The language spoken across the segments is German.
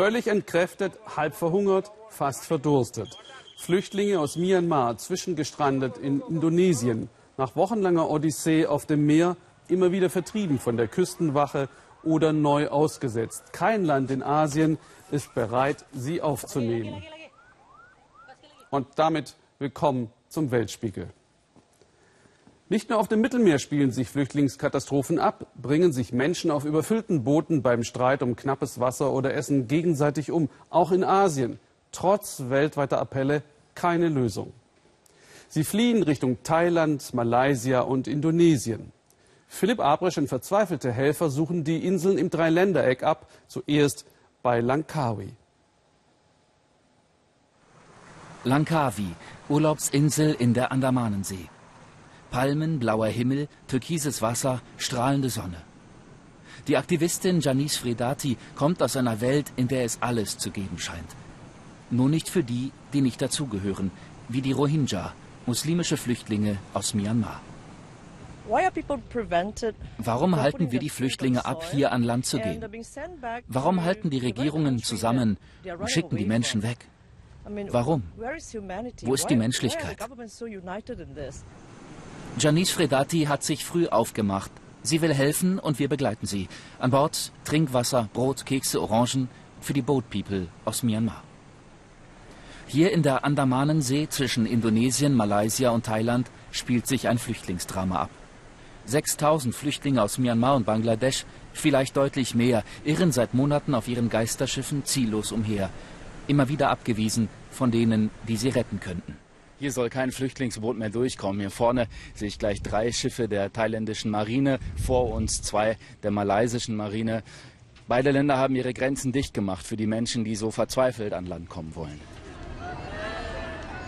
Völlig entkräftet, halb verhungert, fast verdurstet. Flüchtlinge aus Myanmar, zwischengestrandet in Indonesien, nach wochenlanger Odyssee auf dem Meer, immer wieder vertrieben von der Küstenwache oder neu ausgesetzt. Kein Land in Asien ist bereit, sie aufzunehmen. Und damit willkommen zum Weltspiegel. Nicht nur auf dem Mittelmeer spielen sich Flüchtlingskatastrophen ab, bringen sich Menschen auf überfüllten Booten beim Streit um knappes Wasser oder Essen gegenseitig um. Auch in Asien, trotz weltweiter Appelle, keine Lösung. Sie fliehen Richtung Thailand, Malaysia und Indonesien. Philipp Abrisch und verzweifelte Helfer suchen die Inseln im Dreiländereck ab, zuerst bei Langkawi. Langkawi, Urlaubsinsel in der Andamanensee. Palmen, blauer Himmel, türkises Wasser, strahlende Sonne. Die Aktivistin Janice Fredati kommt aus einer Welt, in der es alles zu geben scheint. Nur nicht für die, die nicht dazugehören, wie die Rohingya, muslimische Flüchtlinge aus Myanmar. Warum halten wir die Flüchtlinge ab, hier an Land zu gehen? Warum halten die Regierungen zusammen und schicken die Menschen weg? Warum? Wo ist die Menschlichkeit? Janice Fredati hat sich früh aufgemacht. Sie will helfen und wir begleiten sie. An Bord Trinkwasser, Brot, Kekse, Orangen für die Boat People aus Myanmar. Hier in der Andamanensee zwischen Indonesien, Malaysia und Thailand spielt sich ein Flüchtlingsdrama ab. 6000 Flüchtlinge aus Myanmar und Bangladesch, vielleicht deutlich mehr, irren seit Monaten auf ihren Geisterschiffen ziellos umher. Immer wieder abgewiesen von denen, die sie retten könnten. Hier soll kein Flüchtlingsboot mehr durchkommen. Hier vorne sehe ich gleich drei Schiffe der thailändischen Marine, vor uns zwei der malaysischen Marine. Beide Länder haben ihre Grenzen dicht gemacht für die Menschen, die so verzweifelt an Land kommen wollen.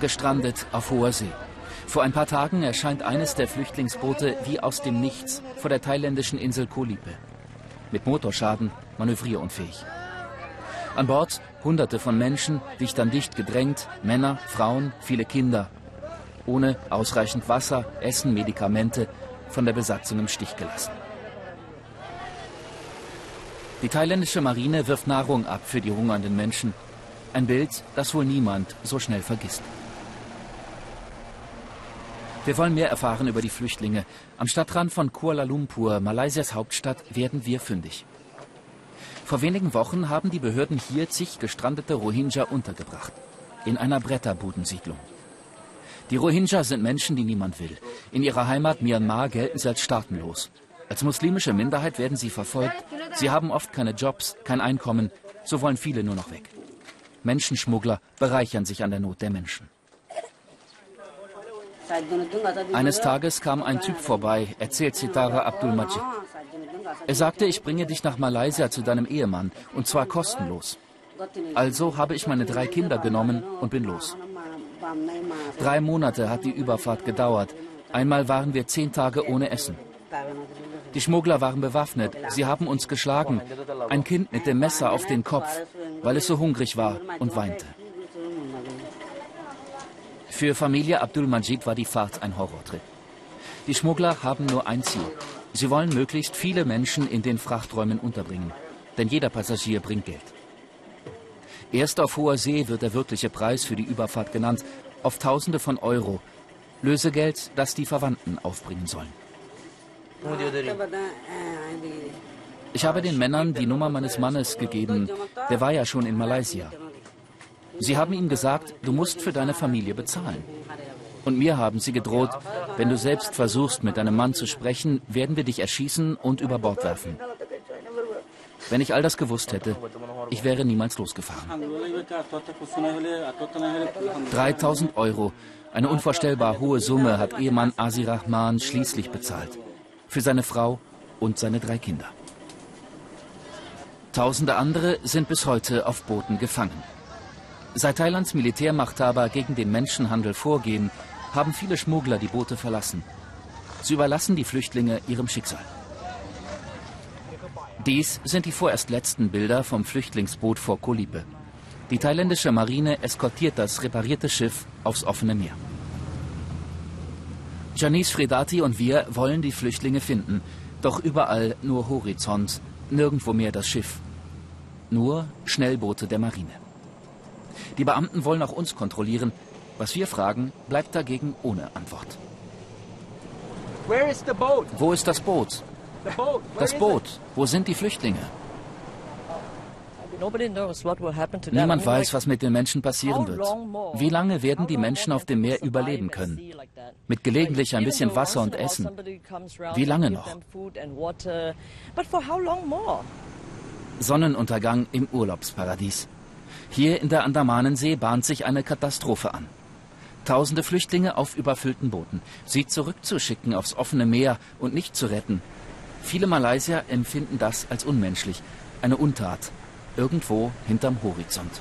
Gestrandet auf hoher See. Vor ein paar Tagen erscheint eines der Flüchtlingsboote wie aus dem Nichts vor der thailändischen Insel Kolipe. Mit Motorschaden, manövrierunfähig. An Bord Hunderte von Menschen, dicht an dicht gedrängt, Männer, Frauen, viele Kinder. Ohne ausreichend Wasser, Essen, Medikamente, von der Besatzung im Stich gelassen. Die thailändische Marine wirft Nahrung ab für die hungernden Menschen. Ein Bild, das wohl niemand so schnell vergisst. Wir wollen mehr erfahren über die Flüchtlinge. Am Stadtrand von Kuala Lumpur, Malaysias Hauptstadt, werden wir fündig. Vor wenigen Wochen haben die Behörden hier zig gestrandete Rohingya untergebracht. In einer Bretterbudensiedlung. Die Rohingya sind Menschen, die niemand will. In ihrer Heimat Myanmar gelten sie als staatenlos. Als muslimische Minderheit werden sie verfolgt. Sie haben oft keine Jobs, kein Einkommen. So wollen viele nur noch weg. Menschenschmuggler bereichern sich an der Not der Menschen. Eines Tages kam ein Typ vorbei, erzählt Sitara Abdul Majid. Er sagte, ich bringe dich nach Malaysia zu deinem Ehemann, und zwar kostenlos. Also habe ich meine drei Kinder genommen und bin los. Drei Monate hat die Überfahrt gedauert. Einmal waren wir zehn Tage ohne Essen. Die Schmuggler waren bewaffnet. Sie haben uns geschlagen. Ein Kind mit dem Messer auf den Kopf, weil es so hungrig war und weinte. Für Familie Abdul Majid war die Fahrt ein Horrortrip. Die Schmuggler haben nur ein Ziel. Sie wollen möglichst viele Menschen in den Frachträumen unterbringen, denn jeder Passagier bringt Geld. Erst auf hoher See wird der wirkliche Preis für die Überfahrt genannt, auf Tausende von Euro. Lösegeld, das die Verwandten aufbringen sollen. Ich habe den Männern die Nummer meines Mannes gegeben. Der war ja schon in Malaysia. Sie haben ihm gesagt, du musst für deine Familie bezahlen. Und mir haben sie gedroht, wenn du selbst versuchst, mit deinem Mann zu sprechen, werden wir dich erschießen und über Bord werfen. Wenn ich all das gewusst hätte, ich wäre niemals losgefahren. 3000 Euro, eine unvorstellbar hohe Summe, hat Ehemann Asi Rahman schließlich bezahlt. Für seine Frau und seine drei Kinder. Tausende andere sind bis heute auf Booten gefangen. Seit Thailands Militärmachthaber gegen den Menschenhandel vorgehen, haben viele Schmuggler die Boote verlassen. Sie überlassen die Flüchtlinge ihrem Schicksal. Dies sind die vorerst letzten Bilder vom Flüchtlingsboot vor Kolipe. Die thailändische Marine eskortiert das reparierte Schiff aufs offene Meer. Janice Fredati und wir wollen die Flüchtlinge finden, doch überall nur Horizont, nirgendwo mehr das Schiff. Nur Schnellboote der Marine. Die Beamten wollen auch uns kontrollieren. Was wir fragen, bleibt dagegen ohne Antwort. Wo ist das Boot? Das Boot. Wo sind die Flüchtlinge? Niemand weiß, was mit den Menschen passieren wird. Wie lange werden die Menschen auf dem Meer überleben können? Mit gelegentlich ein bisschen Wasser und Essen. Wie lange noch? Sonnenuntergang im Urlaubsparadies. Hier in der Andamanensee bahnt sich eine Katastrophe an. Tausende Flüchtlinge auf überfüllten Booten. Sie zurückzuschicken aufs offene Meer und nicht zu retten. Viele Malaysier empfinden das als unmenschlich, eine Untat, irgendwo hinterm Horizont.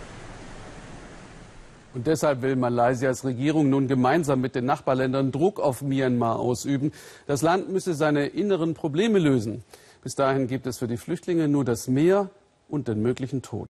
Und deshalb will Malaysias Regierung nun gemeinsam mit den Nachbarländern Druck auf Myanmar ausüben. Das Land müsse seine inneren Probleme lösen. Bis dahin gibt es für die Flüchtlinge nur das Meer und den möglichen Tod.